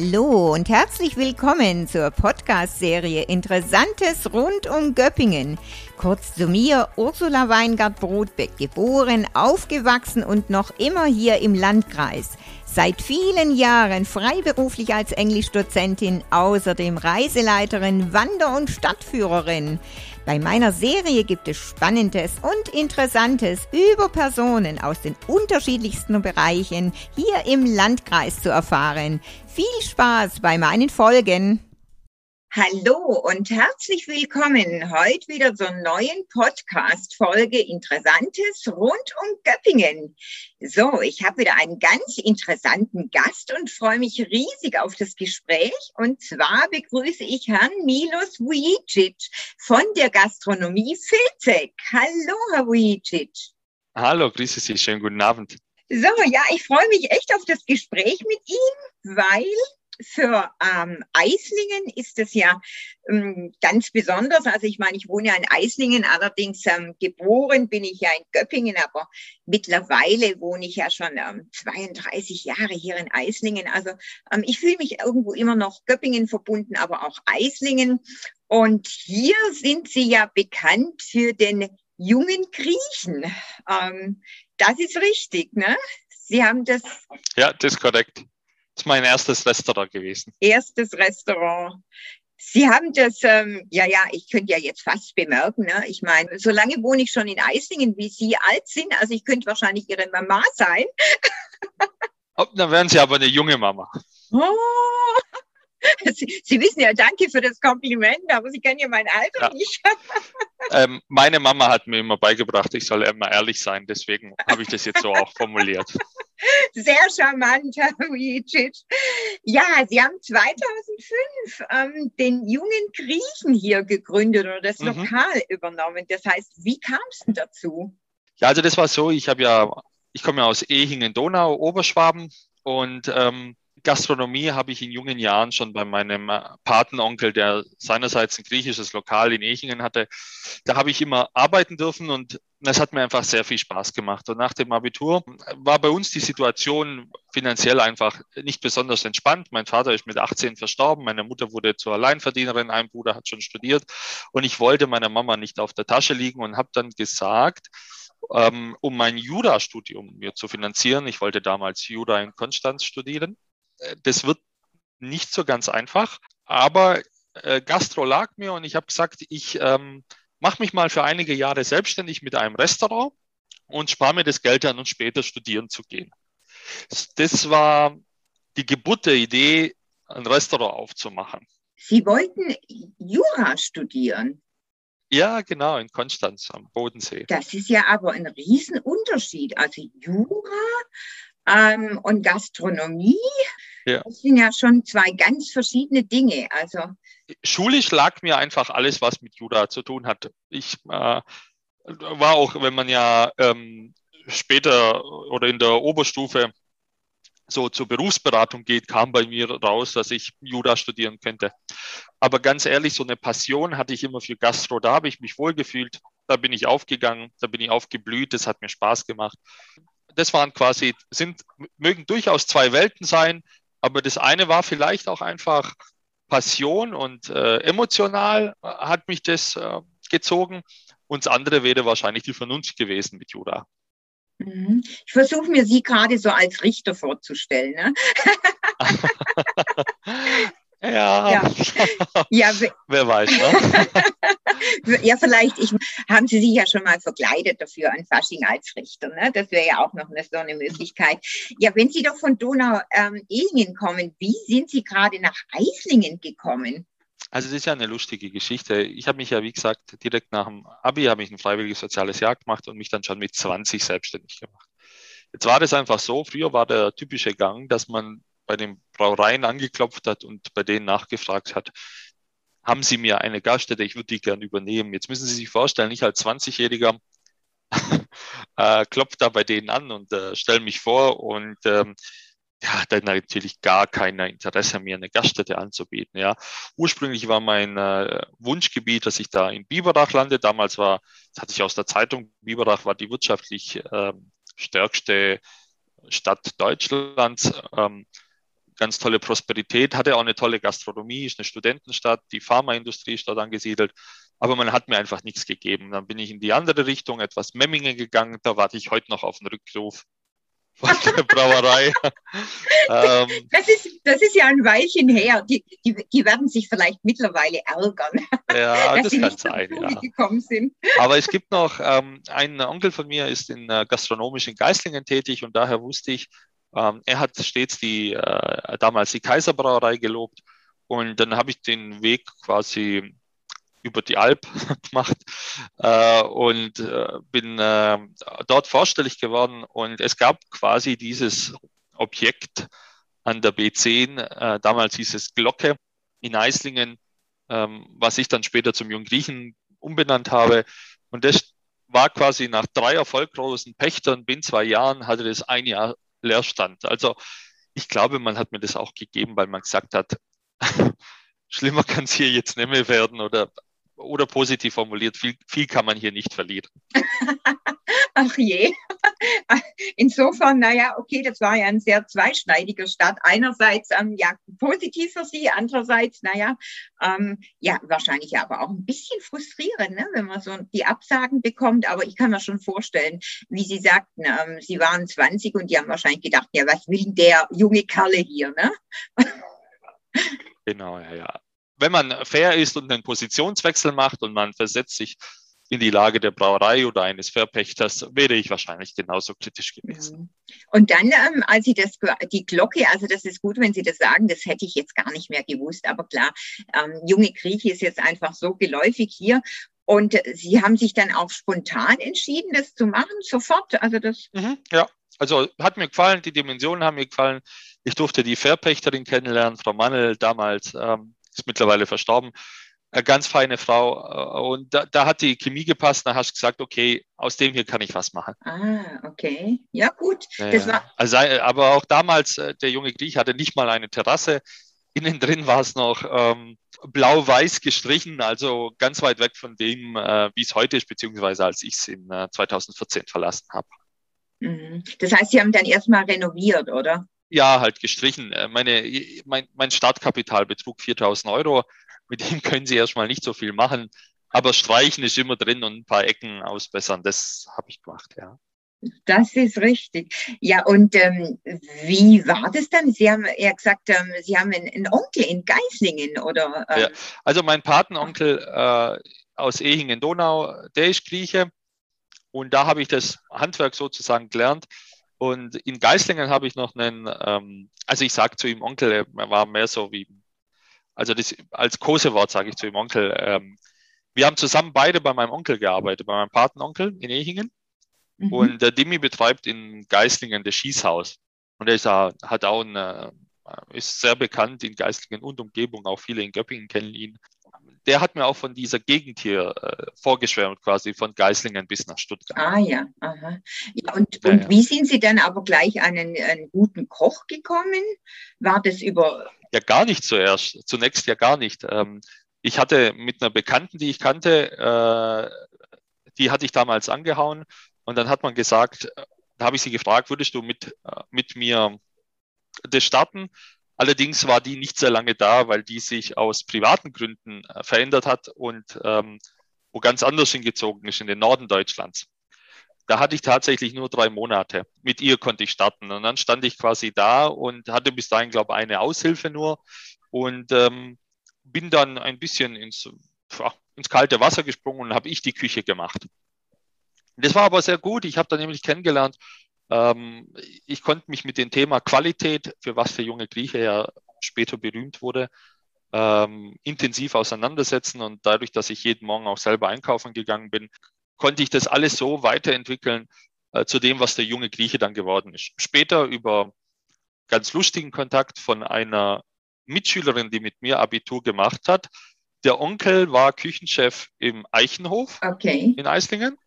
Hallo und herzlich willkommen zur Podcast-Serie Interessantes rund um Göppingen. Kurz zu mir, Ursula Weingart-Brodbeck, geboren, aufgewachsen und noch immer hier im Landkreis. Seit vielen Jahren freiberuflich als Englischdozentin, außerdem Reiseleiterin, Wander- und Stadtführerin. Bei meiner Serie gibt es Spannendes und Interessantes über Personen aus den unterschiedlichsten Bereichen hier im Landkreis zu erfahren. Viel Spaß bei meinen Folgen! Hallo und herzlich willkommen heute wieder zur neuen Podcast-Folge Interessantes rund um Göppingen. So, ich habe wieder einen ganz interessanten Gast und freue mich riesig auf das Gespräch. Und zwar begrüße ich Herrn Milos Vujicic von der Gastronomie Filzek. Hallo, Herr Vujicic. Hallo, grüße Sie, schönen guten Abend. So, ja, ich freue mich echt auf das Gespräch mit Ihnen, weil für ähm, Eislingen ist es ja ähm, ganz besonders. Also ich meine, ich wohne ja in Eislingen, allerdings ähm, geboren bin ich ja in Göppingen, aber mittlerweile wohne ich ja schon ähm, 32 Jahre hier in Eislingen. Also ähm, ich fühle mich irgendwo immer noch Göppingen verbunden, aber auch Eislingen. Und hier sind Sie ja bekannt für den jungen Griechen. Ähm, das ist richtig, ne? Sie haben das. Ja, das ist korrekt. Ist mein erstes Restaurant gewesen. Erstes Restaurant. Sie haben das, ähm, ja, ja, ich könnte ja jetzt fast bemerken, ne? ich meine, so lange wohne ich schon in Eislingen, wie Sie alt sind, also ich könnte wahrscheinlich Ihre Mama sein. oh, dann wären Sie aber eine junge Mama. Oh, Sie, Sie, wissen ja, danke für das Kompliment, aber Sie kennen ja mein Alter ja. nicht. ähm, meine Mama hat mir immer beigebracht, ich soll immer ehrlich sein, deswegen habe ich das jetzt so auch formuliert. Sehr charmant, Herr Vujicic. Ja, Sie haben 2005 ähm, den jungen Griechen hier gegründet oder das mhm. Lokal übernommen. Das heißt, wie kam es denn dazu? Ja, also das war so, ich habe ja, ich komme ja aus Ehingen-Donau, Oberschwaben und ähm, Gastronomie habe ich in jungen Jahren schon bei meinem äh, Patenonkel, der seinerseits ein griechisches Lokal in Echingen hatte, da habe ich immer arbeiten dürfen und das hat mir einfach sehr viel Spaß gemacht. Und nach dem Abitur war bei uns die Situation finanziell einfach nicht besonders entspannt. Mein Vater ist mit 18 verstorben, meine Mutter wurde zur Alleinverdienerin, ein Bruder hat schon studiert und ich wollte meiner Mama nicht auf der Tasche liegen und habe dann gesagt, ähm, um mein Jurastudium mir zu finanzieren, ich wollte damals Jura in Konstanz studieren, das wird nicht so ganz einfach, aber äh, Gastro lag mir und ich habe gesagt, ich ähm, mache mich mal für einige Jahre selbstständig mit einem Restaurant und spare mir das Geld an, um später studieren zu gehen. Das war die Geburt der Idee, ein Restaurant aufzumachen. Sie wollten Jura studieren? Ja, genau, in Konstanz am Bodensee. Das ist ja aber ein Riesenunterschied. Also Jura ähm, und Gastronomie, ja. das sind ja schon zwei ganz verschiedene Dinge. Also Schulisch lag mir einfach alles, was mit Jura zu tun hat. Ich äh, war auch, wenn man ja ähm, später oder in der Oberstufe so zur Berufsberatung geht, kam bei mir raus, dass ich Jura studieren könnte. Aber ganz ehrlich, so eine Passion hatte ich immer für Gastro. Da habe ich mich wohlgefühlt. Da bin ich aufgegangen, da bin ich aufgeblüht. Das hat mir Spaß gemacht das waren quasi, sind, mögen durchaus zwei Welten sein, aber das eine war vielleicht auch einfach Passion und äh, emotional äh, hat mich das äh, gezogen. Und das andere wäre wahrscheinlich die Vernunft gewesen mit Jura. Mhm. Ich versuche mir Sie gerade so als Richter vorzustellen. Ne? Ja. Ja, ja wer weiß. Ne? ja, vielleicht ich, haben Sie sich ja schon mal verkleidet dafür an Fasching als Richter. Ne? Das wäre ja auch noch eine, so eine Möglichkeit. Ja, wenn Sie doch von Donau-Ehlingen ähm, kommen, wie sind Sie gerade nach Eislingen gekommen? Also das ist ja eine lustige Geschichte. Ich habe mich ja, wie gesagt, direkt nach dem Abi habe ich ein freiwilliges soziales Jahr gemacht und mich dann schon mit 20 selbstständig gemacht. Jetzt war das einfach so, früher war der typische Gang, dass man bei den Brauereien angeklopft hat und bei denen nachgefragt hat, haben Sie mir eine Gaststätte, ich würde die gern übernehmen. Jetzt müssen Sie sich vorstellen, ich als 20-Jähriger äh, klopfe da bei denen an und äh, stelle mich vor und ähm, ja, dann natürlich gar kein Interesse mir eine Gaststätte anzubieten. Ja, ursprünglich war mein äh, Wunschgebiet, dass ich da in Biberach lande. Damals war, das hatte ich aus der Zeitung, Biberach war die wirtschaftlich ähm, stärkste Stadt Deutschlands. Ähm, ganz tolle Prosperität, hatte auch eine tolle Gastronomie, ist eine Studentenstadt, die Pharmaindustrie ist dort angesiedelt, aber man hat mir einfach nichts gegeben. Dann bin ich in die andere Richtung, etwas Memmingen gegangen, da warte ich heute noch auf einen Rückruf von der Brauerei. ähm, das, ist, das ist ja ein Weilchen her. Die, die, die werden sich vielleicht mittlerweile ärgern. Ja, das kann sein. Ja. Gekommen sind. Aber es gibt noch, ähm, ein Onkel von mir ist in äh, gastronomisch in Geislingen tätig und daher wusste ich, ähm, er hat stets die, äh, damals die Kaiserbrauerei gelobt und dann habe ich den Weg quasi über die Alp gemacht äh, und äh, bin äh, dort vorstellig geworden. Und es gab quasi dieses Objekt an der B10, äh, damals hieß es Glocke in Eislingen, ähm, was ich dann später zum Jungen Griechen umbenannt habe. Und das war quasi nach drei erfolglosen Pächtern, bin zwei Jahren, hatte das ein Jahr Leerstand. Also ich glaube, man hat mir das auch gegeben, weil man gesagt hat, schlimmer kann es hier jetzt nicht mehr werden oder oder positiv formuliert, viel, viel kann man hier nicht verlieren. Ach je. Insofern, naja, okay, das war ja ein sehr zweischneidiger Start. Einerseits ähm, ja positiv für Sie, andererseits, naja, ähm, ja, wahrscheinlich aber auch ein bisschen frustrierend, ne, wenn man so die Absagen bekommt. Aber ich kann mir schon vorstellen, wie Sie sagten, ähm, Sie waren 20 und die haben wahrscheinlich gedacht, ja, was will der junge Kerle hier, ne? Genau, ja, ja wenn man fair ist und einen Positionswechsel macht und man versetzt sich in die Lage der Brauerei oder eines Verpächters, wäre ich wahrscheinlich genauso kritisch gewesen. Mhm. Und dann, ähm, als Sie das, die Glocke, also das ist gut, wenn Sie das sagen, das hätte ich jetzt gar nicht mehr gewusst, aber klar, ähm, junge Grieche ist jetzt einfach so geläufig hier. Und Sie haben sich dann auch spontan entschieden, das zu machen, sofort. Also das. Mhm, ja, also hat mir gefallen, die Dimensionen haben mir gefallen. Ich durfte die Verpächterin kennenlernen, Frau Mannel damals. Ähm, ist mittlerweile verstorben. Eine ganz feine Frau. Äh, und da, da hat die Chemie gepasst. Da hast du gesagt, okay, aus dem hier kann ich was machen. Ah, okay. Ja, gut. War also, aber auch damals, äh, der junge Griech hatte nicht mal eine Terrasse. Innen drin war es noch ähm, blau-weiß gestrichen, also ganz weit weg von dem, äh, wie es heute ist, beziehungsweise als ich es in äh, 2014 verlassen habe. Mhm. Das heißt, Sie haben dann erstmal renoviert, oder? Ja, halt gestrichen. Äh, meine, mein, mein Startkapital betrug 4000 Euro. Mit dem können Sie erstmal nicht so viel machen. Aber streichen ist immer drin und ein paar Ecken ausbessern. Das habe ich gemacht, ja. Das ist richtig. Ja, und ähm, wie war das dann? Sie haben ja gesagt, ähm, Sie haben einen, einen, Onkel in Geislingen, oder? Ähm? Ja, also mein Patenonkel äh, aus Ehingen-Donau, der ist Grieche. Und da habe ich das Handwerk sozusagen gelernt. Und in Geislingen habe ich noch einen, ähm, also ich sage zu ihm Onkel, er war mehr so wie, also das, als Kosewort sage ich zu ihm Onkel. Ähm, wir haben zusammen beide bei meinem Onkel gearbeitet, bei meinem Patenonkel in Ehingen. Mhm. Und der Dimi betreibt in Geislingen das Schießhaus. Und er ist, hat auch eine, ist sehr bekannt in Geislingen und Umgebung, auch viele in Göppingen kennen ihn der hat mir auch von dieser Gegend hier äh, vorgeschwärmt, quasi von Geislingen bis nach Stuttgart. Ah ja, aha. Ja, und, ja, und ja. wie sind Sie dann aber gleich an einen, einen, guten Koch gekommen? War das über. Ja, gar nicht zuerst. Zunächst ja gar nicht. Ähm, ich hatte mit einer Bekannten, die ich kannte, äh, die hatte ich damals angehauen. Und dann hat man gesagt, da habe ich sie gefragt, würdest du mit, äh, mit mir das starten? Allerdings war die nicht sehr lange da, weil die sich aus privaten Gründen äh, verändert hat und ähm, wo ganz anders hingezogen ist, in den Norden Deutschlands. Da hatte ich tatsächlich nur drei Monate. Mit ihr konnte ich starten. Und dann stand ich quasi da und hatte bis dahin, glaube ich, eine Aushilfe nur und ähm, bin dann ein bisschen ins, ins kalte Wasser gesprungen und habe ich die Küche gemacht. Das war aber sehr gut. Ich habe dann nämlich kennengelernt, ähm, ich konnte mich mit dem Thema Qualität, für was der junge Grieche ja später berühmt wurde, ähm, intensiv auseinandersetzen. Und dadurch, dass ich jeden Morgen auch selber einkaufen gegangen bin, konnte ich das alles so weiterentwickeln äh, zu dem, was der junge Grieche dann geworden ist. Später über ganz lustigen Kontakt von einer Mitschülerin, die mit mir Abitur gemacht hat. Der Onkel war Küchenchef im Eichenhof okay. in Eislingen.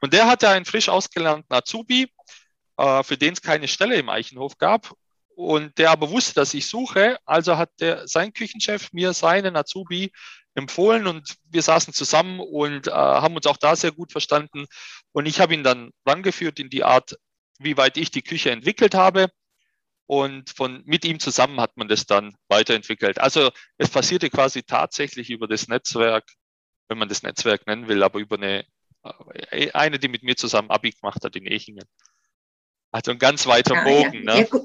Und der hatte einen frisch ausgelernten Azubi, für den es keine Stelle im Eichenhof gab und der aber wusste, dass ich suche. Also hat der, sein Küchenchef mir seinen Azubi empfohlen und wir saßen zusammen und äh, haben uns auch da sehr gut verstanden. Und ich habe ihn dann rangeführt in die Art, wie weit ich die Küche entwickelt habe. Und von, mit ihm zusammen hat man das dann weiterentwickelt. Also es passierte quasi tatsächlich über das Netzwerk, wenn man das Netzwerk nennen will, aber über eine, äh, eine, die mit mir zusammen Abi gemacht hat in Echingen. Also ein ganz weiter ah, Bogen. Ja. Ne? Ja,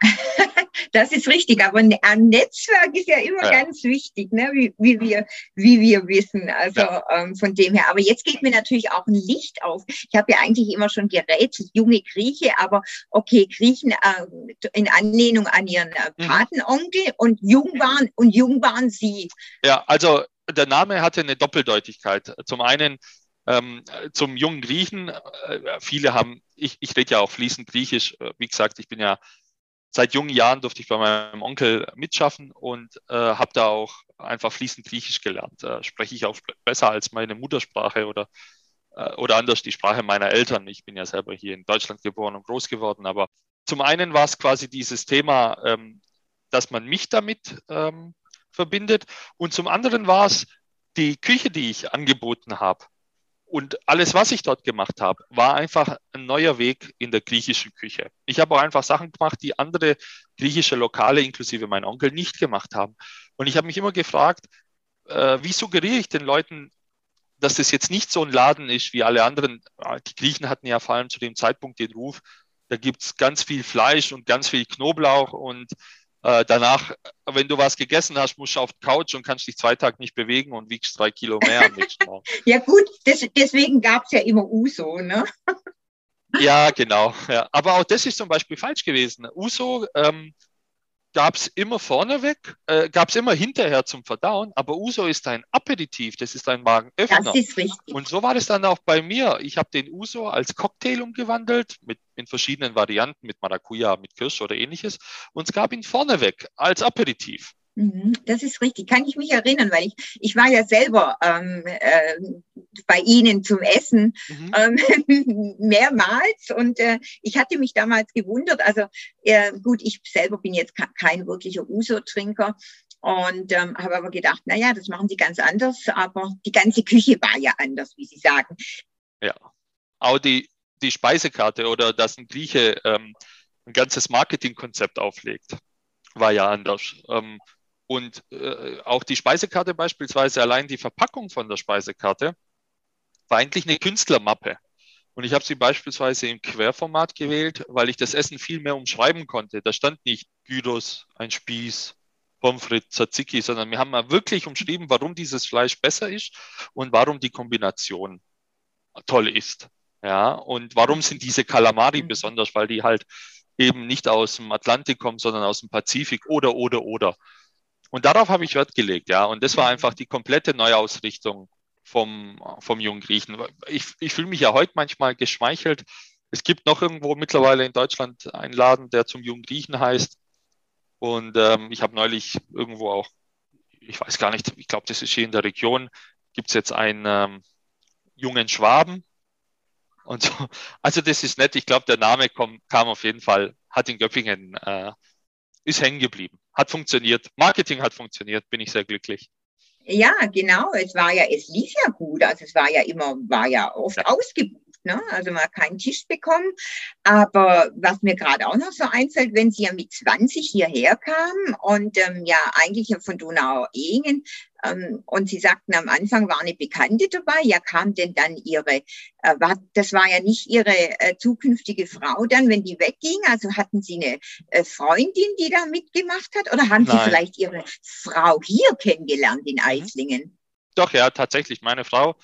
das ist richtig, aber ein Netzwerk ist ja immer ja. ganz wichtig, ne? wie, wie, wir, wie wir wissen. Also ja. ähm, von dem her. Aber jetzt geht mir natürlich auch ein Licht auf. Ich habe ja eigentlich immer schon gerätselt, junge Grieche, aber okay, Griechen äh, in Anlehnung an ihren äh, mhm. Patenonkel und jung waren und jung waren sie. Ja, also der Name hatte eine Doppeldeutigkeit. Zum einen ähm, zum jungen Griechen, äh, viele haben, ich, ich rede ja auch fließend Griechisch, äh, wie gesagt, ich bin ja seit jungen Jahren durfte ich bei meinem Onkel mitschaffen und äh, habe da auch einfach fließend Griechisch gelernt. Äh, spreche ich auch besser als meine Muttersprache oder, äh, oder anders die Sprache meiner Eltern. Ich bin ja selber hier in Deutschland geboren und groß geworden, aber zum einen war es quasi dieses Thema, ähm, dass man mich damit ähm, verbindet und zum anderen war es die Küche, die ich angeboten habe. Und alles, was ich dort gemacht habe, war einfach ein neuer Weg in der griechischen Küche. Ich habe auch einfach Sachen gemacht, die andere griechische Lokale, inklusive mein Onkel, nicht gemacht haben. Und ich habe mich immer gefragt, äh, wie suggeriere ich den Leuten, dass das jetzt nicht so ein Laden ist wie alle anderen. Ah, die Griechen hatten ja vor allem zu dem Zeitpunkt den Ruf, da gibt es ganz viel Fleisch und ganz viel Knoblauch und äh, danach, wenn du was gegessen hast, musst du auf die Couch und kannst dich zwei Tage nicht bewegen und wiegst drei Kilo mehr am nächsten Morgen. ja gut, das, deswegen gab es ja immer Uso, ne? ja, genau. Ja. Aber auch das ist zum Beispiel falsch gewesen. Uso ähm, gab es immer vorneweg, äh, gab es immer hinterher zum Verdauen, aber Uso ist ein Aperitif, das ist ein Magenöffner. Das ist richtig. Und so war das dann auch bei mir. Ich habe den Uso als Cocktail umgewandelt, mit, in verschiedenen Varianten, mit Maracuja, mit Kirsch oder ähnliches. Und es gab ihn vorneweg als Aperitif. Mhm, das ist richtig, kann ich mich erinnern, weil ich, ich war ja selber ähm, äh, bei Ihnen zum Essen mhm. ähm, mehrmals und äh, ich hatte mich damals gewundert, also äh, gut, ich selber bin jetzt kein wirklicher Uso-Trinker und ähm, habe aber gedacht, na ja, das machen Sie ganz anders, aber die ganze Küche war ja anders, wie Sie sagen. Ja, auch die, die Speisekarte oder dass ein Grieche ähm, ein ganzes Marketingkonzept auflegt, war ja anders. Ähm, und äh, auch die Speisekarte beispielsweise, allein die Verpackung von der Speisekarte, war eigentlich eine Künstlermappe. Und ich habe sie beispielsweise im Querformat gewählt, weil ich das Essen viel mehr umschreiben konnte. Da stand nicht Gyros, ein Spieß, Pommes frites, Tzatziki, sondern wir haben mal wirklich umschrieben, warum dieses Fleisch besser ist und warum die Kombination toll ist. Ja, und warum sind diese Kalamari mhm. besonders, weil die halt eben nicht aus dem Atlantik kommen, sondern aus dem Pazifik oder, oder, oder. Und darauf habe ich Wert gelegt, ja. Und das war einfach die komplette Neuausrichtung vom, vom jungen Griechen. Ich, ich fühle mich ja heute manchmal geschmeichelt. Es gibt noch irgendwo mittlerweile in Deutschland einen Laden, der zum jungen Griechen heißt. Und ähm, ich habe neulich irgendwo auch, ich weiß gar nicht, ich glaube, das ist hier in der Region, gibt es jetzt einen ähm, jungen Schwaben. Und so. Also das ist nett. Ich glaube, der Name kam, kam auf jeden Fall, hat in Göppingen, äh, ist hängen geblieben hat funktioniert. Marketing hat funktioniert, bin ich sehr glücklich. Ja, genau. Es war ja, es lief ja gut. Also es war ja immer, war ja oft ja. ausgebucht. Ne? Also man hat keinen Tisch bekommen. Aber was mir gerade auch noch so einfällt, wenn sie ja mit 20 hierher kamen und ähm, ja eigentlich von Donau-Ehingen und Sie sagten am Anfang war eine Bekannte dabei. Ja, kam denn dann Ihre, äh, war, das war ja nicht Ihre äh, zukünftige Frau dann, wenn die wegging? Also hatten Sie eine äh, Freundin, die da mitgemacht hat? Oder haben Nein. Sie vielleicht Ihre Frau hier kennengelernt in mhm. Eislingen? Doch, ja, tatsächlich. Meine Frau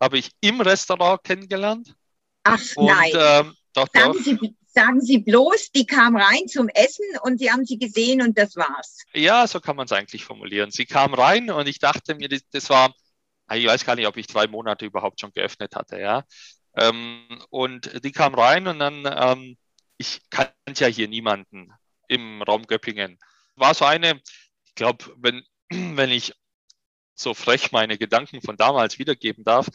habe ich im Restaurant kennengelernt. Ach und, nein. Ähm, doch, doch. Sie, Sagen Sie bloß, die kam rein zum Essen und Sie haben sie gesehen und das war's. Ja, so kann man es eigentlich formulieren. Sie kam rein und ich dachte mir, das, war, ich weiß gar nicht, ob ich drei Monate überhaupt schon geöffnet hatte, ja. Ähm, und die kam rein und dann, ähm, ich kannte ja hier niemanden im Raum Göppingen. War so eine, ich glaube, wenn, wenn ich so frech meine Gedanken von damals wiedergeben darf,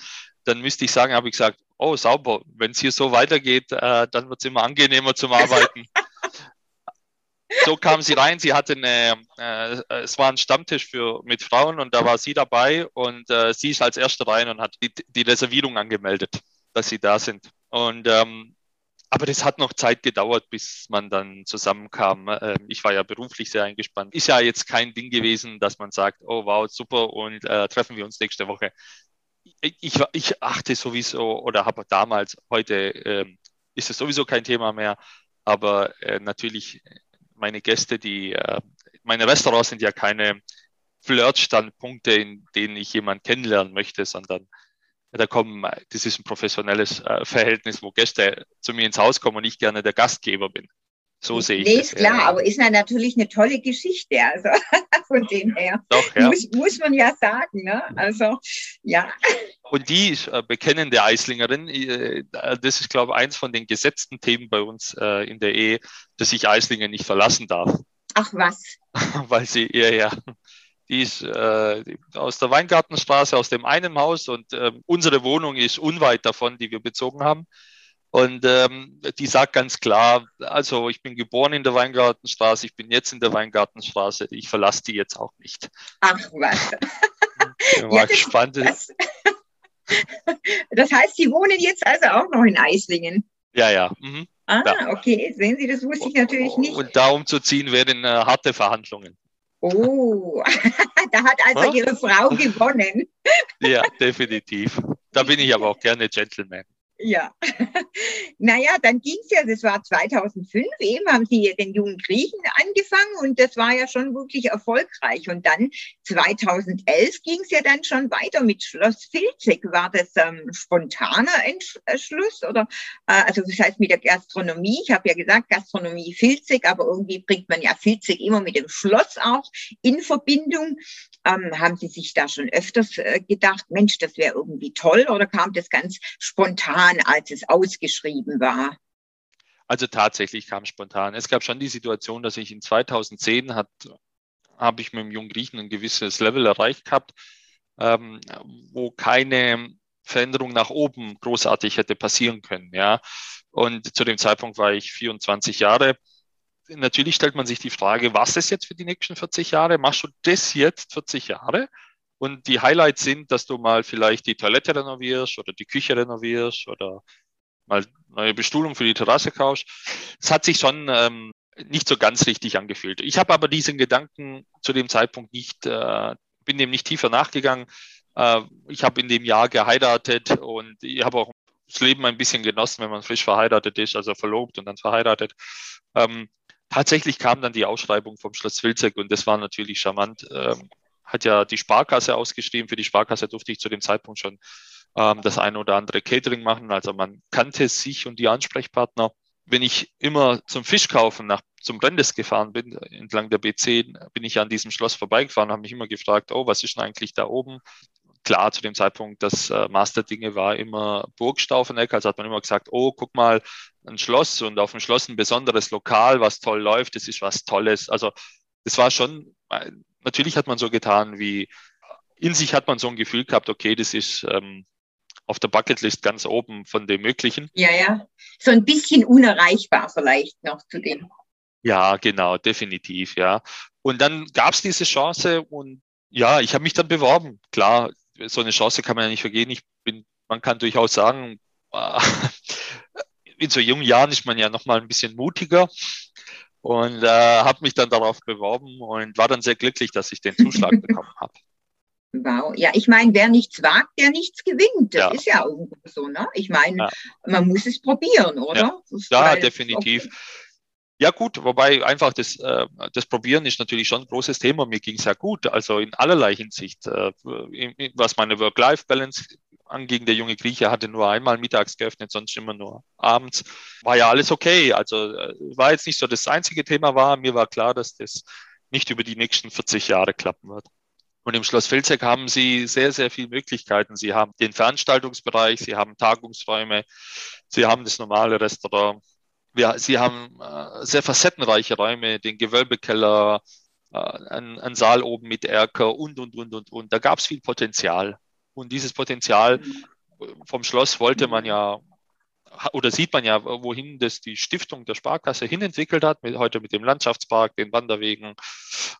dann müsste ich sagen, habe ich gesagt, oh sauber, wenn es hier so weitergeht, äh, dann wird es immer angenehmer zum Arbeiten. so kam sie rein, sie hatte eine, äh, es war ein Stammtisch für, mit Frauen und da war sie dabei und äh, sie ist als Erste rein und hat die, die Reservierung angemeldet, dass sie da sind. Und ähm, aber das hat noch Zeit gedauert, bis man dann zusammenkam. Ähm, ich war ja beruflich sehr eingespannt. Ist ja jetzt kein Ding gewesen, dass man sagt, oh wow, super und äh, treffen wir uns nächste Woche. Ich, ich achte sowieso oder habe damals, heute ähm, ist es sowieso kein Thema mehr, aber äh, natürlich meine Gäste, die, äh, meine Restaurants sind ja keine Flirtstandpunkte, in denen ich jemanden kennenlernen möchte, sondern da kommen, das ist ein professionelles äh, Verhältnis, wo Gäste zu mir ins Haus kommen und ich gerne der Gastgeber bin. So sehe ich nee, das. ist klar, ja. aber ist ja natürlich eine tolle Geschichte, also von dem her. Doch, ja. muss, muss man ja sagen, ne? Also, ja. Und die ist äh, bekennende Eislingerin. Äh, das ist, glaube ich, eins von den gesetzten Themen bei uns äh, in der Ehe, dass ich Eislinge nicht verlassen darf. Ach was. Weil sie eher ja die ist äh, aus der Weingartenstraße, aus dem einen Haus und äh, unsere Wohnung ist unweit davon, die wir bezogen haben. Und ähm, die sagt ganz klar, also ich bin geboren in der Weingartenstraße, ich bin jetzt in der Weingartenstraße, ich verlasse die jetzt auch nicht. Ach was. Ja, ja, gespannt. Das, das, heißt, Sie wohnen jetzt also auch noch in Eislingen? Ja, ja. Mhm. Ah, ja. okay. Sehen Sie, das wusste ich natürlich nicht. Und da umzuziehen wären äh, harte Verhandlungen. Oh, da hat also? Ihre Frau gewonnen. Ja, definitiv. Da bin ich aber auch gerne Gentleman. Ja, naja, dann ging es ja, das war 2005, eben haben sie den jungen Griechen angefangen und das war ja schon wirklich erfolgreich. Und dann 2011 ging es ja dann schon weiter mit Schloss Filzig. War das ähm, spontaner Entschluss oder, äh, also das heißt mit der Gastronomie? Ich habe ja gesagt, Gastronomie Filzig, aber irgendwie bringt man ja Filzig immer mit dem Schloss auch in Verbindung. Ähm, haben Sie sich da schon öfters äh, gedacht, Mensch, das wäre irgendwie toll oder kam das ganz spontan, als es ausgeschrieben war? Also tatsächlich kam spontan. Es gab schon die Situation, dass ich in 2010 hat, habe ich mit dem jungen Griechen ein gewisses Level erreicht gehabt, ähm, wo keine Veränderung nach oben großartig hätte passieren können. Ja. Und zu dem Zeitpunkt war ich 24 Jahre natürlich stellt man sich die Frage, was ist jetzt für die nächsten 40 Jahre? Machst du das jetzt 40 Jahre? Und die Highlights sind, dass du mal vielleicht die Toilette renovierst oder die Küche renovierst oder mal neue Bestuhlung für die Terrasse kaufst. Es hat sich schon ähm, nicht so ganz richtig angefühlt. Ich habe aber diesen Gedanken zu dem Zeitpunkt nicht, äh, bin dem nicht tiefer nachgegangen. Äh, ich habe in dem Jahr geheiratet und ich habe auch das Leben ein bisschen genossen, wenn man frisch verheiratet ist, also verlobt und dann verheiratet. Ähm, Tatsächlich kam dann die Ausschreibung vom Schloss Wilzek und das war natürlich charmant. Ähm, hat ja die Sparkasse ausgeschrieben. Für die Sparkasse durfte ich zu dem Zeitpunkt schon ähm, das eine oder andere Catering machen. Also man kannte sich und die Ansprechpartner. Wenn ich immer zum Fischkaufen nach zum Brendes gefahren bin, entlang der B10, bin ich an diesem Schloss vorbeigefahren, habe mich immer gefragt, oh, was ist denn eigentlich da oben? klar zu dem Zeitpunkt, das äh, Master Dinge war immer Burgstaufeneck. Also hat man immer gesagt, oh, guck mal, ein Schloss und auf dem Schloss ein besonderes Lokal, was toll läuft, das ist was Tolles. Also das war schon, äh, natürlich hat man so getan, wie in sich hat man so ein Gefühl gehabt, okay, das ist ähm, auf der Bucketlist ganz oben von dem Möglichen. Ja, ja. So ein bisschen unerreichbar vielleicht noch zu dem. Ja, genau, definitiv, ja. Und dann gab es diese Chance und ja, ich habe mich dann beworben. Klar, so eine Chance kann man ja nicht vergehen. Ich bin, man kann durchaus sagen, in so jungen Jahren ist man ja noch mal ein bisschen mutiger und äh, habe mich dann darauf beworben und war dann sehr glücklich, dass ich den Zuschlag bekommen habe. Wow, ja, ich meine, wer nichts wagt, der nichts gewinnt. Das ja. ist ja irgendwo so, ne? Ich meine, ja. man muss es probieren, oder? Ja, ja definitiv. Okay. Ja gut, wobei einfach das, äh, das Probieren ist natürlich schon ein großes Thema. Mir ging es ja gut, also in allerlei Hinsicht. Äh, was meine Work-Life-Balance anging, der junge Grieche hatte nur einmal mittags geöffnet, sonst immer nur abends. War ja alles okay. Also äh, war jetzt nicht so das einzige Thema war. Mir war klar, dass das nicht über die nächsten 40 Jahre klappen wird. Und im Schloss Filzek haben Sie sehr, sehr viele Möglichkeiten. Sie haben den Veranstaltungsbereich, Sie haben Tagungsräume, Sie haben das normale Restaurant, wir, sie haben äh, sehr facettenreiche Räume, den Gewölbekeller, äh, einen, einen Saal oben mit Erker und, und, und, und, und. Da gab es viel Potenzial. Und dieses Potenzial vom Schloss wollte man ja, oder sieht man ja, wohin das die Stiftung der Sparkasse hinentwickelt hat, mit, heute mit dem Landschaftspark, den Wanderwegen,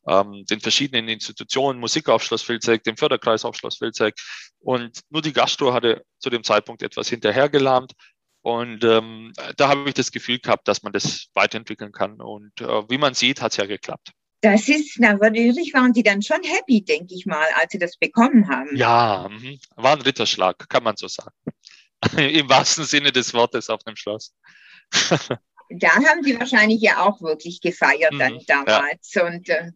ähm, den verschiedenen Institutionen, Musikaufschluss Filzek, dem Förderkreisaufschluss Filzek. Und nur die Gastro hatte zu dem Zeitpunkt etwas hinterhergelahmt. Und ähm, da habe ich das Gefühl gehabt, dass man das weiterentwickeln kann. Und äh, wie man sieht, hat es ja geklappt. Das ist, na, natürlich waren Sie dann schon happy, denke ich mal, als Sie das bekommen haben. Ja, mh. war ein Ritterschlag, kann man so sagen. Im wahrsten Sinne des Wortes auf dem Schloss. da haben Sie wahrscheinlich ja auch wirklich gefeiert dann mhm, damals. Ja. Und äh,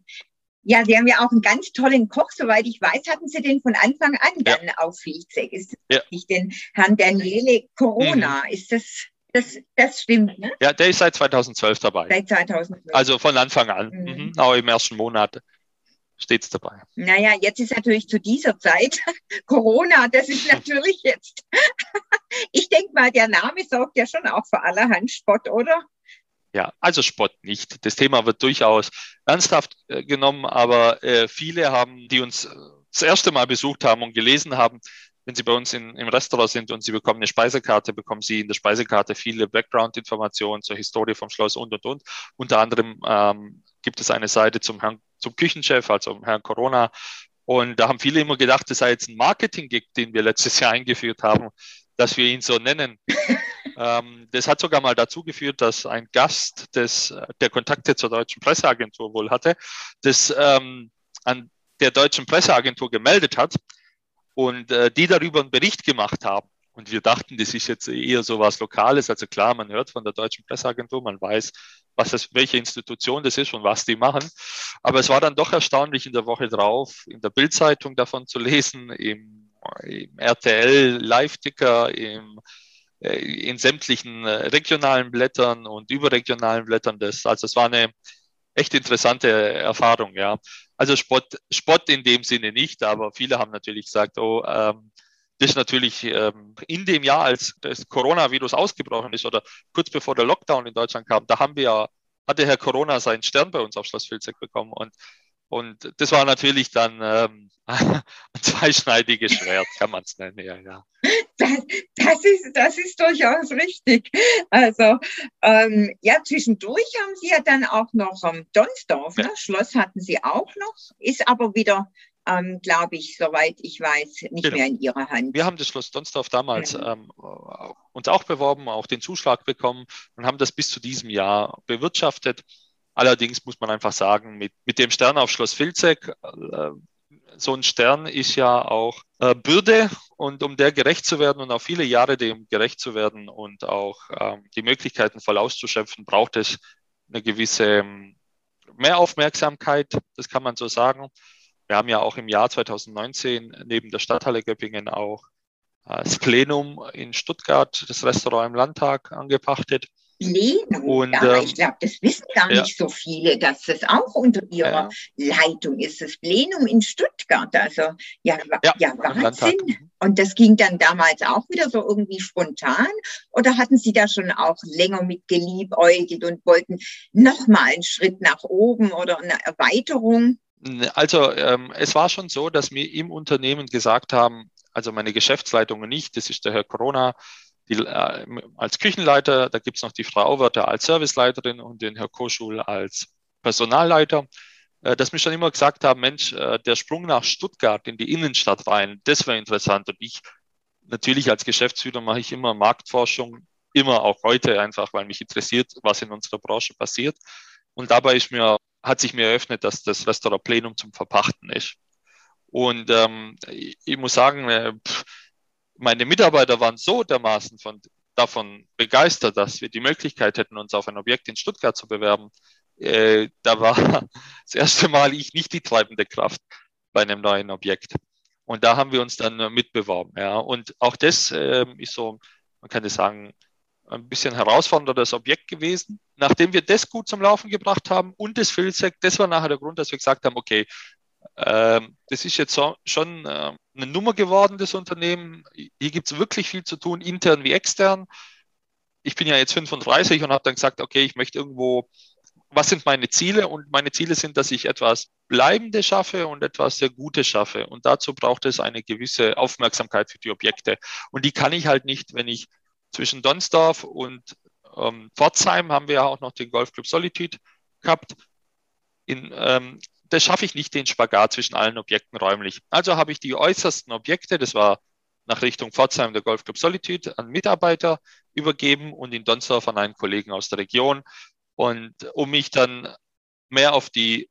ja, Sie haben ja auch einen ganz tollen Koch, soweit ich weiß, hatten Sie den von Anfang an dann ja. auf Filzek. Ist das ja. nicht den Herrn Daniele Corona? Mhm. Ist das das, das stimmt, ne? Ja, der ist seit 2012 dabei. Seit 2012. Also von Anfang an. Mhm. Mhm. Auch im ersten Monat steht es dabei. Naja, jetzt ist natürlich zu dieser Zeit Corona, das ist natürlich jetzt. ich denke mal, der Name sorgt ja schon auch für allerhand Spott, oder? Ja, also Spott nicht. Das Thema wird durchaus ernsthaft äh, genommen, aber äh, viele haben, die uns äh, das erste Mal besucht haben und gelesen haben, wenn Sie bei uns in, im Restaurant sind und Sie bekommen eine Speisekarte, bekommen Sie in der Speisekarte viele Background-Informationen zur Historie vom Schloss und, und, und. Unter anderem ähm, gibt es eine Seite zum, Herrn, zum Küchenchef, also Herrn Corona. Und da haben viele immer gedacht, das sei jetzt ein Marketing-Gig, den wir letztes Jahr eingeführt haben, dass wir ihn so nennen. ähm, das hat sogar mal dazu geführt, dass ein Gast, des, der Kontakte zur deutschen Presseagentur wohl hatte, das ähm, an der deutschen Presseagentur gemeldet hat und äh, die darüber einen Bericht gemacht haben. Und wir dachten, das ist jetzt eher so was Lokales. Also klar, man hört von der Deutschen Presseagentur, man weiß, was das, welche Institution das ist und was die machen. Aber es war dann doch erstaunlich, in der Woche drauf in der Bildzeitung davon zu lesen, im, im RTL Live-Ticker, im, äh, in sämtlichen äh, regionalen Blättern und überregionalen Blättern. Das, also es war eine echt interessante Erfahrung, ja. Also Spott, Spott in dem Sinne nicht, aber viele haben natürlich gesagt, oh, ähm, das natürlich ähm, in dem Jahr, als das Coronavirus ausgebrochen ist oder kurz bevor der Lockdown in Deutschland kam, da haben wir ja, hatte Herr Corona seinen Stern bei uns auf Schloss Filzek bekommen und und das war natürlich dann ähm, ein zweischneidiges Schwert, kann man es nennen, ja, ja. Das, das, ist, das ist durchaus richtig. Also ähm, ja, zwischendurch haben Sie ja dann auch noch ähm, Donsdorf, ne? Schloss hatten Sie auch noch, ist aber wieder ähm, glaube ich, soweit ich weiß, nicht genau. mehr in Ihrer Hand. Wir haben das Schloss Donsdorf damals ja. ähm, uns auch beworben, auch den Zuschlag bekommen und haben das bis zu diesem Jahr bewirtschaftet. Allerdings muss man einfach sagen, mit, mit dem Stern auf Schloss Filzek, äh, so ein Stern ist ja auch äh, Bürde und um der gerecht zu werden und auch viele Jahre dem gerecht zu werden und auch ähm, die Möglichkeiten voll auszuschöpfen, braucht es eine gewisse ähm, Mehraufmerksamkeit, das kann man so sagen. Wir haben ja auch im Jahr 2019 neben der Stadthalle Göppingen auch äh, das Plenum in Stuttgart, das Restaurant im Landtag angepachtet. Plenum. Und, ja, ähm, ich glaube, das wissen gar ja. nicht so viele, dass das auch unter ihrer ja. Leitung ist. Das Plenum in Stuttgart. Also ja, ja, ja Wahnsinn. Und das ging dann damals auch wieder so irgendwie spontan? Oder hatten Sie da schon auch länger mit geliebäugelt und wollten nochmal einen Schritt nach oben oder eine Erweiterung? Also ähm, es war schon so, dass wir im Unternehmen gesagt haben, also meine Geschäftsleitung und ich, das ist der Herr Corona, die, äh, als Küchenleiter, da gibt es noch die Frau Auwerter als Serviceleiterin und den Herr Koschul als Personalleiter, äh, dass wir schon immer gesagt haben, Mensch, äh, der Sprung nach Stuttgart in die Innenstadt rein, das wäre interessant. Und ich natürlich als Geschäftsführer mache ich immer Marktforschung, immer auch heute einfach, weil mich interessiert, was in unserer Branche passiert. Und dabei ist mir, hat sich mir eröffnet, dass das Restaurant Plenum zum Verpachten ist. Und ähm, ich, ich muss sagen, äh, pff, meine Mitarbeiter waren so dermaßen von, davon begeistert, dass wir die Möglichkeit hätten, uns auf ein Objekt in Stuttgart zu bewerben. Äh, da war das erste Mal ich nicht die treibende Kraft bei einem neuen Objekt. Und da haben wir uns dann äh, mitbeworben. Ja. Und auch das äh, ist so, man könnte sagen, ein bisschen herausforderndes Objekt gewesen. Nachdem wir das gut zum Laufen gebracht haben und das Filzek, das war nachher der Grund, dass wir gesagt haben, okay, das ist jetzt schon äh, eine Nummer geworden, das Unternehmen. Hier gibt es wirklich viel zu tun, intern wie extern. Ich bin ja jetzt 35 und habe dann gesagt, okay, ich möchte irgendwo, was sind meine Ziele? Und meine Ziele sind, dass ich etwas Bleibendes schaffe und etwas sehr Gutes schaffe. Und dazu braucht es eine gewisse Aufmerksamkeit für die Objekte. Und die kann ich halt nicht, wenn ich zwischen Donsdorf und ähm, Pforzheim haben wir ja auch noch den Golfclub Solitude gehabt. In, ähm, das schaffe ich nicht, den Spagat zwischen allen Objekten räumlich. Also habe ich die äußersten Objekte, das war nach Richtung Pforzheim der Golfclub Solitude, an Mitarbeiter übergeben und in Donsdorf an einen Kollegen aus der Region. Und um mich dann mehr auf die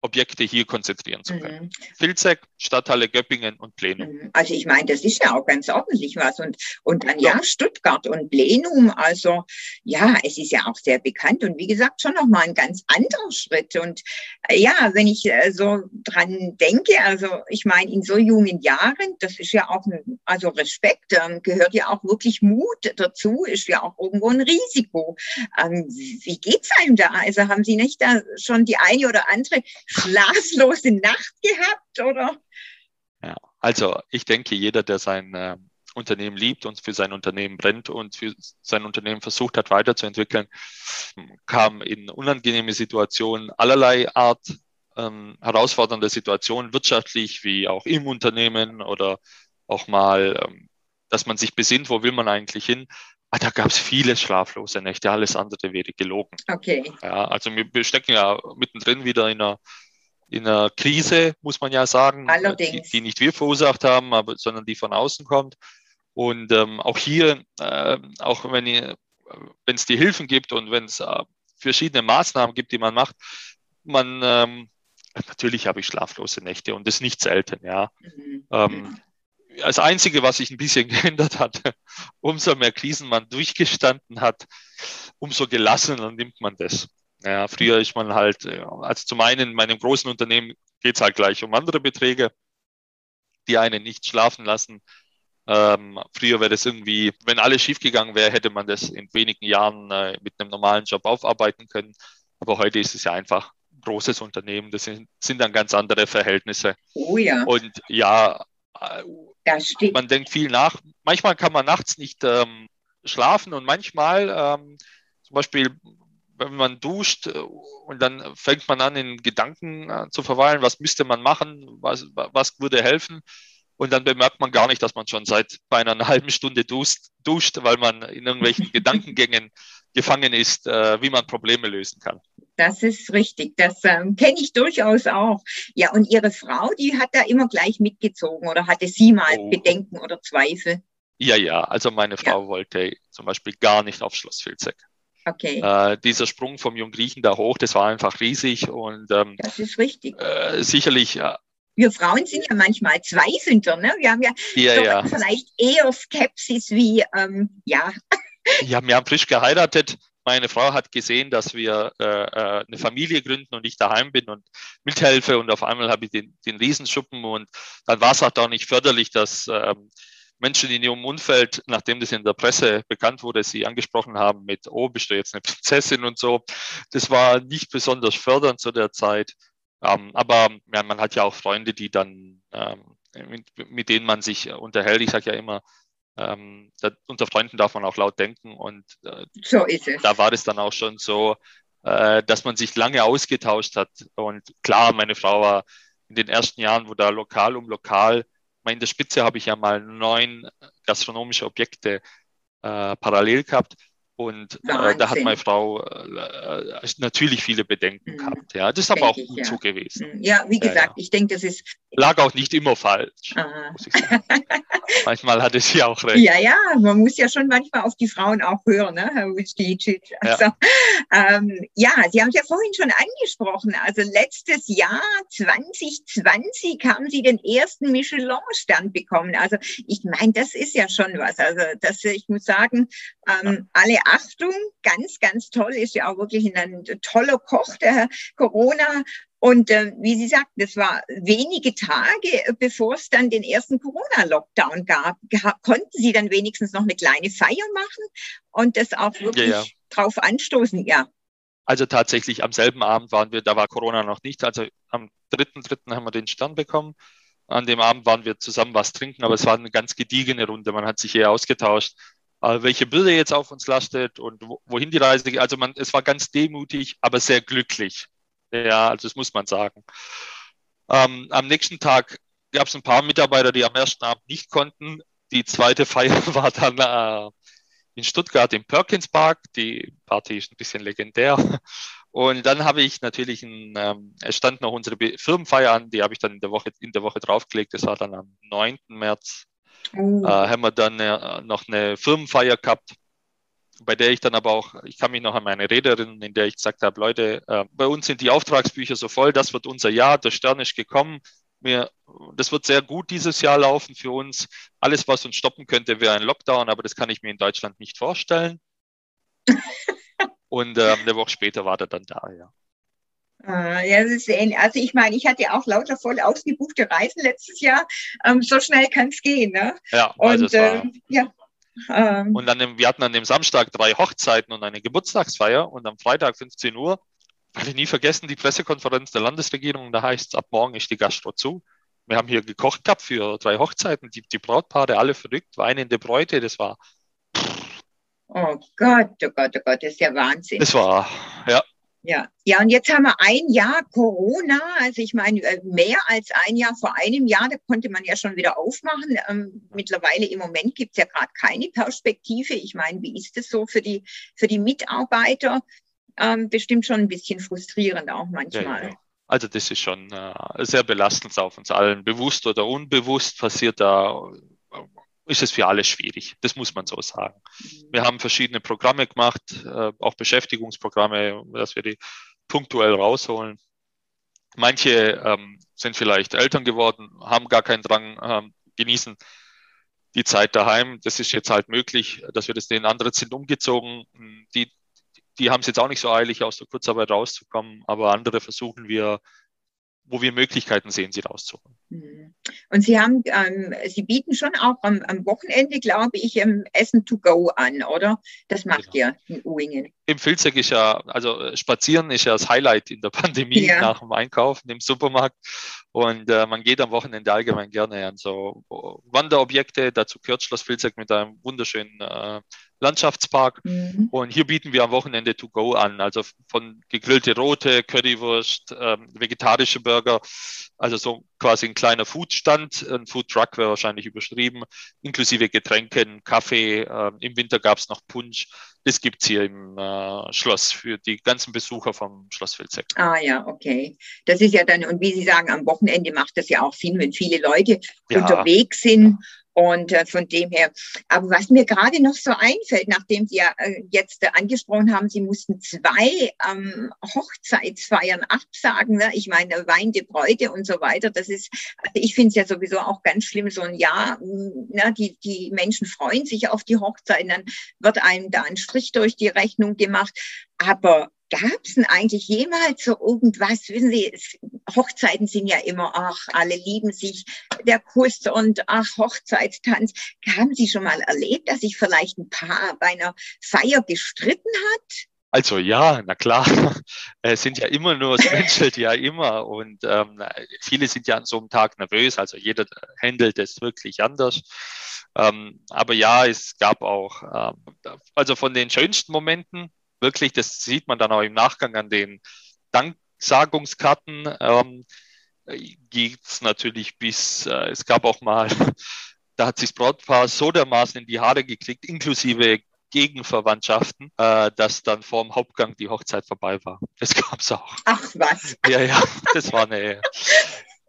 Objekte hier konzentrieren zu können. Mhm. Filzek, Stadthalle Göppingen und Plenum. Mhm. Also ich meine, das ist ja auch ganz ordentlich was. Und, und dann ja, Stuttgart und Plenum, also ja, es ist ja auch sehr bekannt und wie gesagt, schon nochmal ein ganz anderer Schritt. Und äh, ja, wenn ich äh, so dran denke, also ich meine, in so jungen Jahren, das ist ja auch ein, also Respekt, ähm, gehört ja auch wirklich Mut dazu, ist ja auch irgendwo ein Risiko. Ähm, wie geht's einem da? Also haben Sie nicht da schon die eine oder andere schlaflose Nacht gehabt, oder? Ja, also ich denke, jeder, der sein äh, Unternehmen liebt und für sein Unternehmen brennt und für sein Unternehmen versucht hat weiterzuentwickeln, kam in unangenehme Situationen allerlei Art ähm, herausfordernde Situationen, wirtschaftlich wie auch im Unternehmen oder auch mal, ähm, dass man sich besinnt, wo will man eigentlich hin. Ah, da gab es viele schlaflose Nächte, alles andere wäre gelogen. Okay. Ja, also wir stecken ja mittendrin wieder in einer in einer Krise, muss man ja sagen, die, die, nicht wir verursacht haben, aber, sondern die von außen kommt. Und ähm, auch hier, äh, auch wenn es die Hilfen gibt und wenn es äh, verschiedene Maßnahmen gibt, die man macht, man ähm, natürlich habe ich schlaflose Nächte und das nicht selten, ja. Mhm. Ähm, das Einzige, was sich ein bisschen geändert hat, umso mehr Krisen man durchgestanden hat, umso gelassener nimmt man das. Ja, früher ist man halt, also zum einen in meinem großen Unternehmen geht es halt gleich um andere Beträge, die einen nicht schlafen lassen. Ähm, früher wäre das irgendwie, wenn alles schiefgegangen wäre, hätte man das in wenigen Jahren äh, mit einem normalen Job aufarbeiten können. Aber heute ist es ja einfach ein großes Unternehmen, das sind, sind dann ganz andere Verhältnisse. Oh ja. Und ja, man denkt viel nach. Manchmal kann man nachts nicht ähm, schlafen und manchmal, ähm, zum Beispiel wenn man duscht äh, und dann fängt man an, in Gedanken äh, zu verweilen, was müsste man machen, was, was würde helfen. Und dann bemerkt man gar nicht, dass man schon seit beinahe einer halben Stunde duscht, duscht weil man in irgendwelchen Gedankengängen gefangen ist, äh, wie man Probleme lösen kann. Das ist richtig. Das ähm, kenne ich durchaus auch. Ja, und Ihre Frau, die hat da immer gleich mitgezogen oder hatte sie mal oh. Bedenken oder Zweifel? Ja, ja. Also meine Frau ja. wollte zum Beispiel gar nicht auf Schloss Filzek. Okay. Äh, dieser Sprung vom Junggriechen da hoch, das war einfach riesig und ähm, das ist richtig. Äh, sicherlich. Äh, wir Frauen sind ja manchmal zweifelnder, ne? Wir haben ja, ja, ja. vielleicht eher Skepsis wie ähm, ja. Ja, wir haben frisch geheiratet. Meine Frau hat gesehen, dass wir äh, äh, eine Familie gründen und ich daheim bin und mithelfe und auf einmal habe ich den, den Riesenschuppen und dann war es auch da nicht förderlich, dass ähm, Menschen in ihrem Umfeld, nachdem das in der Presse bekannt wurde, sie angesprochen haben mit, oh, bist du jetzt eine Prinzessin und so. Das war nicht besonders fördernd zu der Zeit. Ähm, aber ja, man hat ja auch Freunde, die dann, ähm, mit, mit, denen man sich unterhält. Ich sage ja immer, ähm, da, unter Freunden darf man auch laut denken. Und äh, so da war es dann auch schon so, äh, dass man sich lange ausgetauscht hat. Und klar, meine Frau war in den ersten Jahren, wo da lokal um lokal in der Spitze habe ich ja mal neun gastronomische Objekte äh, parallel gehabt. Und äh, da hat meine Frau äh, natürlich viele Bedenken mhm. gehabt. Ja, das ist aber auch gut ja. so gewesen. Mhm. Ja, wie gesagt, ja, ja. ich denke, das ist. Lag auch nicht immer falsch. manchmal hatte sie auch recht. Ja, ja, man muss ja schon manchmal auf die Frauen auch hören, ne, Herr Usticic. Also, ja. Ähm, ja, Sie haben es ja vorhin schon angesprochen. Also letztes Jahr 2020 haben Sie den ersten Michelin-Stern bekommen. Also ich meine, das ist ja schon was. Also das, ich muss sagen, ähm, alle Achtung, ganz, ganz toll, ist ja auch wirklich ein toller Koch, der Herr Corona. Und äh, wie Sie sagten, das war wenige Tage, äh, bevor es dann den ersten Corona-Lockdown gab. konnten Sie dann wenigstens noch eine kleine Feier machen und das auch wirklich ja, ja. drauf anstoßen? Ja. Also tatsächlich am selben Abend waren wir, da war Corona noch nicht. Also am dritten, dritten haben wir den Stern bekommen. An dem Abend waren wir zusammen was trinken, aber es war eine ganz gediegene Runde. Man hat sich eher ausgetauscht welche Bürde jetzt auf uns lastet und wohin die Reise geht. Also man, es war ganz demütig, aber sehr glücklich. Ja, also das muss man sagen. Ähm, am nächsten Tag gab es ein paar Mitarbeiter, die am ersten Abend nicht konnten. Die zweite Feier war dann äh, in Stuttgart im Perkins Park. Die Party ist ein bisschen legendär. Und dann habe ich natürlich, ein, ähm, es stand noch unsere Firmenfeier an, die habe ich dann in der Woche, in der Woche draufgelegt. Das war dann am 9. März Oh. Äh, haben wir dann äh, noch eine Firmenfeier gehabt bei der ich dann aber auch, ich kann mich noch an meine Rede erinnern, in der ich gesagt habe, Leute, äh, bei uns sind die Auftragsbücher so voll, das wird unser Jahr, der Stern ist gekommen. Wir, das wird sehr gut dieses Jahr laufen für uns. Alles, was uns stoppen könnte, wäre ein Lockdown, aber das kann ich mir in Deutschland nicht vorstellen. Und ähm, eine Woche später war der dann da, ja. Ah, ja, das ist ähnlich. Also ich meine, ich hatte auch lauter voll ausgebuchte Reisen letztes Jahr. Ähm, so schnell kann es gehen. Ne? Ja, also und äh, ja. Ähm, und dann, wir hatten an dem Samstag drei Hochzeiten und eine Geburtstagsfeier und am Freitag 15 Uhr, werde ich nie vergessen, die Pressekonferenz der Landesregierung, da heißt es, ab morgen ist die Gastro zu. Wir haben hier gekocht gehabt für drei Hochzeiten, die, die Brautpaare alle verrückt, weinende Bräute, das war. Oh Gott, oh Gott, oh Gott, das ist ja Wahnsinn. Das war, ja, ja, ja, und jetzt haben wir ein Jahr Corona. Also ich meine, äh, mehr als ein Jahr vor einem Jahr, da konnte man ja schon wieder aufmachen. Ähm, mittlerweile im Moment gibt es ja gerade keine Perspektive. Ich meine, wie ist es so für die, für die Mitarbeiter? Ähm, bestimmt schon ein bisschen frustrierend auch manchmal. Ja, ja. Also das ist schon äh, sehr belastend auf uns allen. Bewusst oder unbewusst passiert da ist es für alle schwierig. Das muss man so sagen. Mhm. Wir haben verschiedene Programme gemacht, äh, auch Beschäftigungsprogramme, dass wir die punktuell rausholen. Manche ähm, sind vielleicht Eltern geworden, haben gar keinen Drang, ähm, genießen die Zeit daheim. Das ist jetzt halt möglich, dass wir das den anderen sind umgezogen. Die, die haben es jetzt auch nicht so eilig, aus der Kurzarbeit rauszukommen, aber andere versuchen wir wo wir Möglichkeiten sehen, sie rauszuholen. Mhm. Und Sie haben, ähm, Sie bieten schon auch am, am Wochenende, glaube ich, Essen to go an, oder? Das macht genau. ihr in Uingen. Im Filzek ist ja, also äh, Spazieren ist ja das Highlight in der Pandemie ja. nach dem Einkaufen im Supermarkt. Und äh, man geht am Wochenende allgemein gerne an so Wanderobjekte. Dazu gehört Schloss Filzek mit einem wunderschönen äh, Landschaftspark. Mhm. Und hier bieten wir am Wochenende to go an. Also von gegrillte Rote, Currywurst, ähm, vegetarische Burger. Also so quasi ein kleiner Foodstand. Ein Foodtruck wäre wahrscheinlich überschrieben, inklusive Getränken, Kaffee. Ähm, Im Winter gab es noch Punsch. Das gibt's hier im äh, Schloss für die ganzen Besucher vom Schloss Filzek. Ah ja, okay. Das ist ja dann, und wie Sie sagen, am Wochenende macht das ja auch Sinn, wenn viele Leute ja. unterwegs sind und äh, von dem her, aber was mir gerade noch so einfällt, nachdem Sie ja äh, jetzt äh, angesprochen haben, Sie mussten zwei ähm, Hochzeitsfeiern absagen. Ne? Ich meine, weinte Bräute und so weiter. Das ist, also ich finde es ja sowieso auch ganz schlimm, so ein Jahr, ne? die, die Menschen freuen sich auf die Hochzeiten, dann wird einem da ein Strich durch die Rechnung gemacht. Aber Gab es denn eigentlich jemals so irgendwas? Wissen Sie, Hochzeiten sind ja immer, ach, alle lieben sich, der Kuss und ach, Hochzeitstanz. Haben Sie schon mal erlebt, dass sich vielleicht ein Paar bei einer Feier gestritten hat? Also ja, na klar, es sind ja immer nur, es menschelt ja immer und ähm, viele sind ja an so einem Tag nervös, also jeder handelt es wirklich anders. Ähm, aber ja, es gab auch, ähm, also von den schönsten Momenten, wirklich, das sieht man dann auch im Nachgang an den Danksagungskarten, ähm, geht es natürlich bis, äh, es gab auch mal, da hat sich das Brautpaar so dermaßen in die Haare gekriegt, inklusive Gegenverwandtschaften, äh, dass dann vor dem Hauptgang die Hochzeit vorbei war. Das gab es auch. Ach was. Ja, ja, das war eine.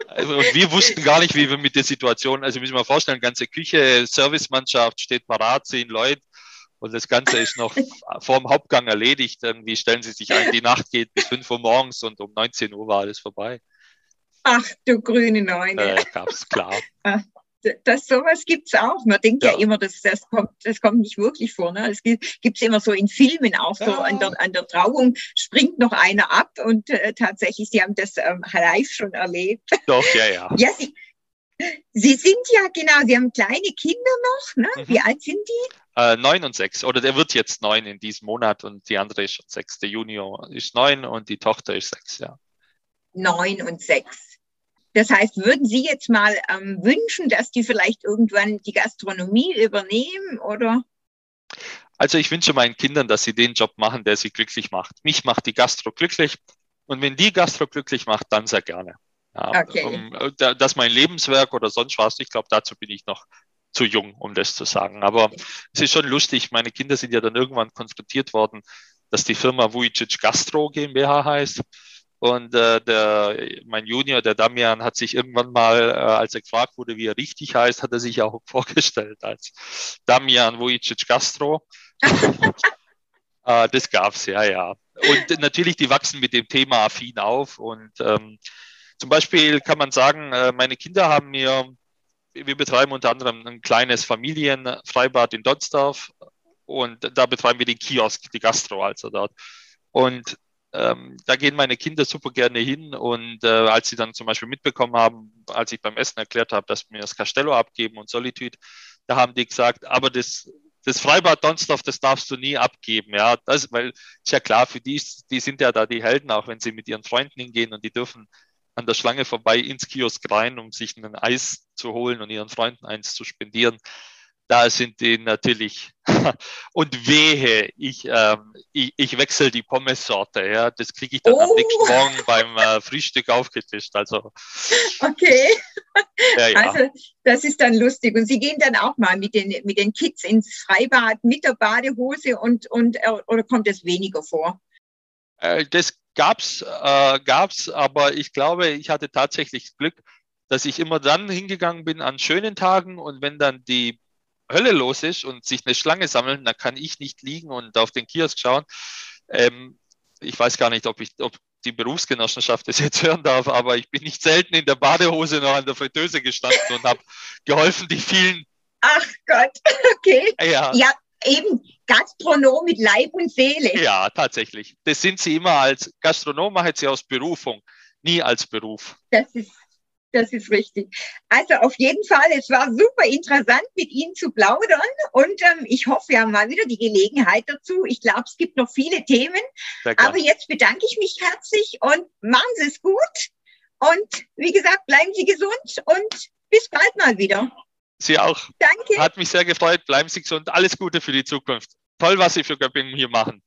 Also, und wir wussten gar nicht, wie wir mit der Situation, also müssen wir vorstellen, ganze Küche, Servicemannschaft steht parat, zehn Leute, und das Ganze ist noch vor dem Hauptgang erledigt. Irgendwie stellen Sie sich ein, die Nacht geht bis 5 Uhr morgens und um 19 Uhr war alles vorbei. Ach du grüne Neune. Äh, gab's, klar. Ah, das sowas gibt's auch. Man denkt ja, ja immer, dass das kommt, das kommt nicht wirklich vor. Ne? Es gibt gibt's immer so in Filmen auch so ja. an, der, an der Trauung springt noch einer ab und äh, tatsächlich, Sie haben das ähm, live schon erlebt. Doch, ja, ja. Ja, Sie, Sie sind ja genau, Sie haben kleine Kinder noch. Ne? Mhm. Wie alt sind die? Äh, neun und sechs. Oder der wird jetzt neun in diesem Monat und die andere ist schon sechs. Der Junior ist neun und die Tochter ist sechs, ja. Neun und sechs. Das heißt, würden Sie jetzt mal ähm, wünschen, dass die vielleicht irgendwann die Gastronomie übernehmen oder? Also ich wünsche meinen Kindern, dass sie den Job machen, der sie glücklich macht. Mich macht die Gastro glücklich. Und wenn die Gastro glücklich macht, dann sehr gerne. Ja, okay. um, äh, das mein Lebenswerk oder sonst was, ich glaube, dazu bin ich noch zu jung, um das zu sagen. Aber es ist schon lustig, meine Kinder sind ja dann irgendwann konfrontiert worden, dass die Firma Vujicic Gastro GmbH heißt. Und äh, der, mein Junior, der Damian, hat sich irgendwann mal, äh, als er gefragt wurde, wie er richtig heißt, hat er sich auch vorgestellt als Damian Vujicic Gastro. Äh, das gab's, ja, ja. Und natürlich, die wachsen mit dem Thema affin auf. Und ähm, zum Beispiel kann man sagen, äh, meine Kinder haben mir, wir betreiben unter anderem ein kleines Familienfreibad in Donsdorf und da betreiben wir den Kiosk, die Gastro also dort. Und ähm, da gehen meine Kinder super gerne hin und äh, als sie dann zum Beispiel mitbekommen haben, als ich beim Essen erklärt habe, dass wir das Castello abgeben und Solitude, da haben die gesagt, aber das, das Freibad Donsdorf, das darfst du nie abgeben, ja, das, weil ist ja klar, für die, die sind ja da die Helden, auch wenn sie mit ihren Freunden hingehen und die dürfen an der Schlange vorbei ins Kiosk rein, um sich ein Eis zu holen und ihren Freunden eins zu spendieren da sind die natürlich und wehe, ich, ähm, ich, ich wechsle die Pommessorte, ja, das kriege ich dann oh. am nächsten Morgen beim äh, Frühstück aufgetischt. Also okay, ja, ja. also das ist dann lustig und Sie gehen dann auch mal mit den mit den Kids ins Freibad mit der Badehose und und äh, oder kommt es weniger vor? Äh, das gab's äh, gab's, aber ich glaube, ich hatte tatsächlich Glück, dass ich immer dann hingegangen bin an schönen Tagen und wenn dann die Hölle los ist und sich eine Schlange sammeln, dann kann ich nicht liegen und auf den Kiosk schauen. Ähm, ich weiß gar nicht, ob ich, ob die Berufsgenossenschaft das jetzt hören darf, aber ich bin nicht selten in der Badehose noch an der Fritteuse gestanden und habe geholfen, die vielen. Ach Gott, okay. Ja. ja, eben Gastronom mit Leib und Seele. Ja, tatsächlich. Das sind sie immer als Gastronom, machen sie aus Berufung, nie als Beruf. Das ist das ist richtig. Also auf jeden Fall, es war super interessant, mit Ihnen zu plaudern und ähm, ich hoffe, wir haben mal wieder die Gelegenheit dazu. Ich glaube, es gibt noch viele Themen, aber jetzt bedanke ich mich herzlich und machen Sie es gut und wie gesagt, bleiben Sie gesund und bis bald mal wieder. Sie auch. Danke. Hat mich sehr gefreut. Bleiben Sie gesund. Alles Gute für die Zukunft. Toll, was Sie für Göppingen hier machen.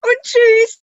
Und tschüss.